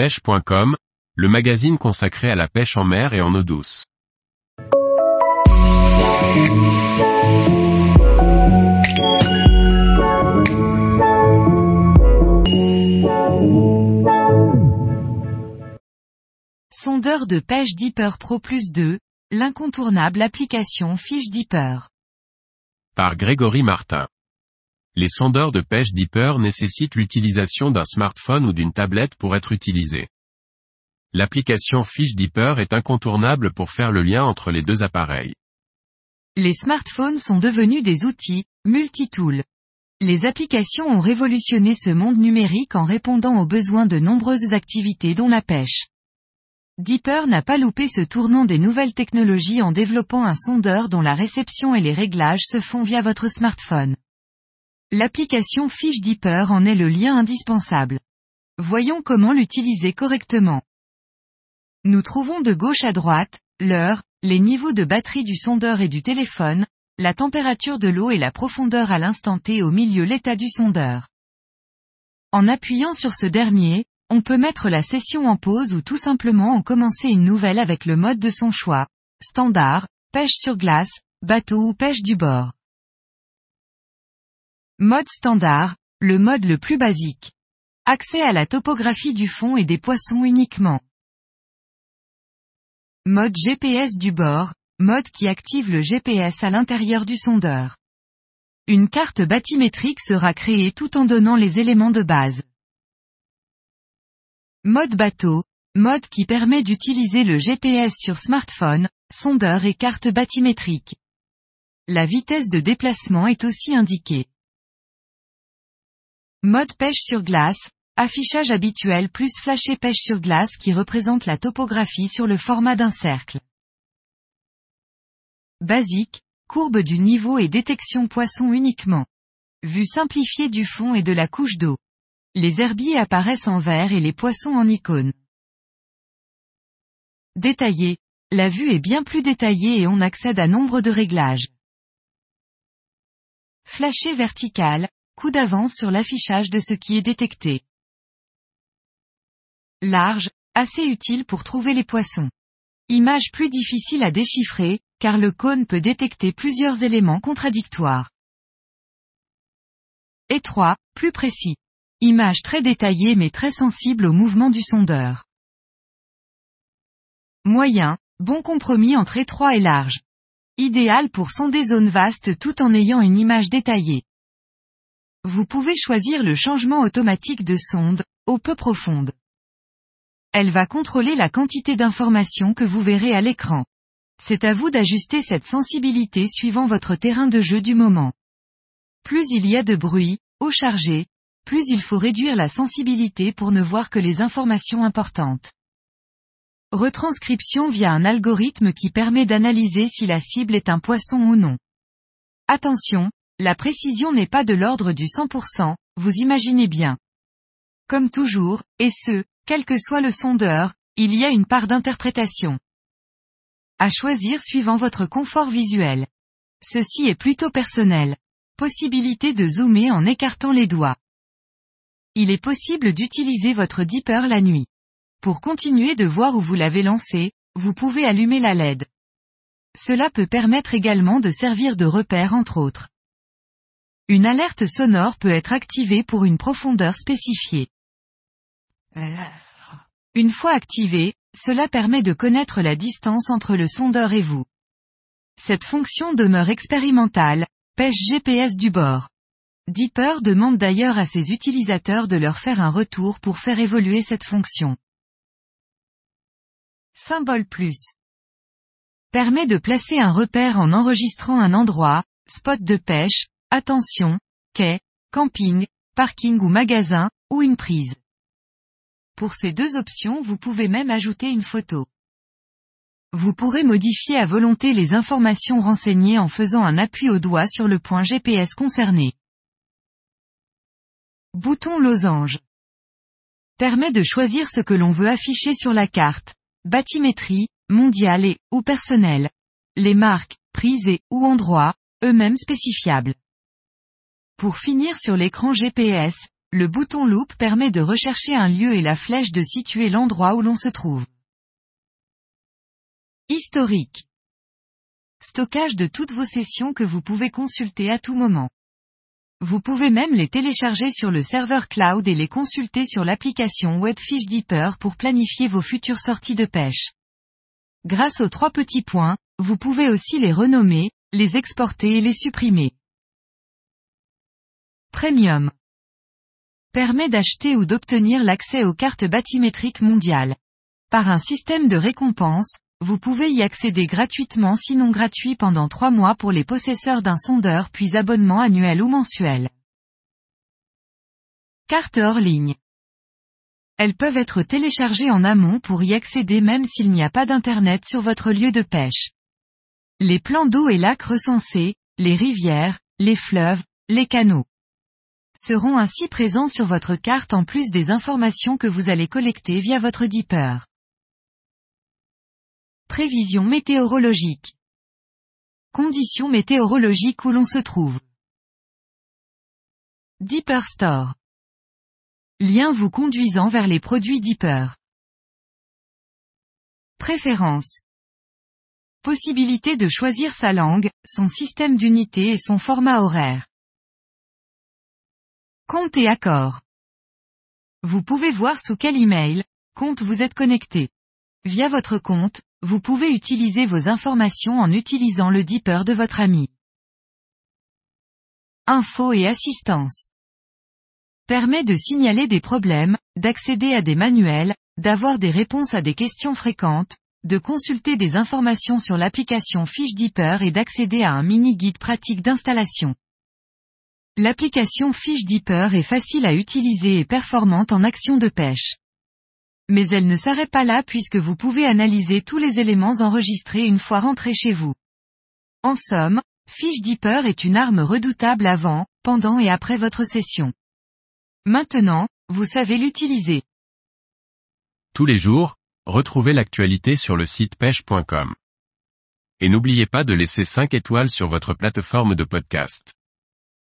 pêche.com, le magazine consacré à la pêche en mer et en eau douce. Sondeur de pêche Deeper Pro Plus 2, l'incontournable application Fish Deeper. Par Grégory Martin. Les sondeurs de pêche Deeper nécessitent l'utilisation d'un smartphone ou d'une tablette pour être utilisés. L'application Fish Deeper est incontournable pour faire le lien entre les deux appareils. Les smartphones sont devenus des outils, multi-tools. Les applications ont révolutionné ce monde numérique en répondant aux besoins de nombreuses activités dont la pêche. Deeper n'a pas loupé ce tournant des nouvelles technologies en développant un sondeur dont la réception et les réglages se font via votre smartphone. L'application Fish Deeper en est le lien indispensable. Voyons comment l'utiliser correctement. Nous trouvons de gauche à droite, l'heure, les niveaux de batterie du sondeur et du téléphone, la température de l'eau et la profondeur à l'instant T au milieu l'état du sondeur. En appuyant sur ce dernier, on peut mettre la session en pause ou tout simplement en commencer une nouvelle avec le mode de son choix. Standard, pêche sur glace, bateau ou pêche du bord. Mode standard, le mode le plus basique. Accès à la topographie du fond et des poissons uniquement. Mode GPS du bord, mode qui active le GPS à l'intérieur du sondeur. Une carte bathymétrique sera créée tout en donnant les éléments de base. Mode bateau, mode qui permet d'utiliser le GPS sur smartphone, sondeur et carte bathymétrique. La vitesse de déplacement est aussi indiquée. Mode pêche sur glace, affichage habituel plus flashé pêche sur glace qui représente la topographie sur le format d'un cercle. Basique, courbe du niveau et détection poisson uniquement. Vue simplifiée du fond et de la couche d'eau. Les herbiers apparaissent en vert et les poissons en icône. Détaillé. La vue est bien plus détaillée et on accède à nombre de réglages. Flashé vertical, coup d'avance sur l'affichage de ce qui est détecté. Large, assez utile pour trouver les poissons. Image plus difficile à déchiffrer, car le cône peut détecter plusieurs éléments contradictoires. Étroit, plus précis. Image très détaillée mais très sensible au mouvement du sondeur. Moyen, bon compromis entre étroit et large. Idéal pour sonder zones vastes tout en ayant une image détaillée. Vous pouvez choisir le changement automatique de sonde, eau peu profonde. Elle va contrôler la quantité d'informations que vous verrez à l'écran. C'est à vous d'ajuster cette sensibilité suivant votre terrain de jeu du moment. Plus il y a de bruit, eau chargée, plus il faut réduire la sensibilité pour ne voir que les informations importantes. Retranscription via un algorithme qui permet d'analyser si la cible est un poisson ou non. Attention, la précision n'est pas de l'ordre du 100%, vous imaginez bien. Comme toujours, et ce, quel que soit le sondeur, il y a une part d'interprétation. À choisir suivant votre confort visuel. Ceci est plutôt personnel. Possibilité de zoomer en écartant les doigts. Il est possible d'utiliser votre dipper la nuit. Pour continuer de voir où vous l'avez lancé, vous pouvez allumer la LED. Cela peut permettre également de servir de repère entre autres. Une alerte sonore peut être activée pour une profondeur spécifiée. Une fois activée, cela permet de connaître la distance entre le sondeur et vous. Cette fonction demeure expérimentale, pêche GPS du bord. Deeper demande d'ailleurs à ses utilisateurs de leur faire un retour pour faire évoluer cette fonction. Symbole plus. Permet de placer un repère en enregistrant un endroit, spot de pêche, Attention, quai, camping, parking ou magasin, ou une prise. Pour ces deux options vous pouvez même ajouter une photo. Vous pourrez modifier à volonté les informations renseignées en faisant un appui au doigt sur le point GPS concerné. Bouton losange. Permet de choisir ce que l'on veut afficher sur la carte. Bathymétrie, mondiale et, ou personnelle. Les marques, prises et, ou endroits, eux-mêmes spécifiables. Pour finir sur l'écran GPS, le bouton loupe permet de rechercher un lieu et la flèche de situer l'endroit où l'on se trouve. Historique. Stockage de toutes vos sessions que vous pouvez consulter à tout moment. Vous pouvez même les télécharger sur le serveur cloud et les consulter sur l'application Webfish Deeper pour planifier vos futures sorties de pêche. Grâce aux trois petits points, vous pouvez aussi les renommer, les exporter et les supprimer. Premium. Permet d'acheter ou d'obtenir l'accès aux cartes bathymétriques mondiales. Par un système de récompense, vous pouvez y accéder gratuitement sinon gratuit pendant trois mois pour les possesseurs d'un sondeur puis abonnement annuel ou mensuel. Cartes hors ligne. Elles peuvent être téléchargées en amont pour y accéder même s'il n'y a pas d'internet sur votre lieu de pêche. Les plans d'eau et lacs recensés, les rivières, les fleuves, les canaux seront ainsi présents sur votre carte en plus des informations que vous allez collecter via votre Deeper. Prévision météorologique. Conditions météorologiques où l'on se trouve. Deeper Store. Lien vous conduisant vers les produits Deeper. Préférences. Possibilité de choisir sa langue, son système d'unité et son format horaire. Compte et accord. Vous pouvez voir sous quel email, compte vous êtes connecté. Via votre compte, vous pouvez utiliser vos informations en utilisant le Deeper de votre ami. Info et assistance. Permet de signaler des problèmes, d'accéder à des manuels, d'avoir des réponses à des questions fréquentes, de consulter des informations sur l'application Fiche Deeper et d'accéder à un mini-guide pratique d'installation. L'application Fiche Deeper est facile à utiliser et performante en action de pêche mais elle ne s'arrête pas là puisque vous pouvez analyser tous les éléments enregistrés une fois rentré chez vous. En somme, Fish Deeper est une arme redoutable avant, pendant et après votre session. Maintenant, vous savez l'utiliser. Tous les jours, retrouvez l'actualité sur le site pêche.com. Et n'oubliez pas de laisser 5 étoiles sur votre plateforme de podcast.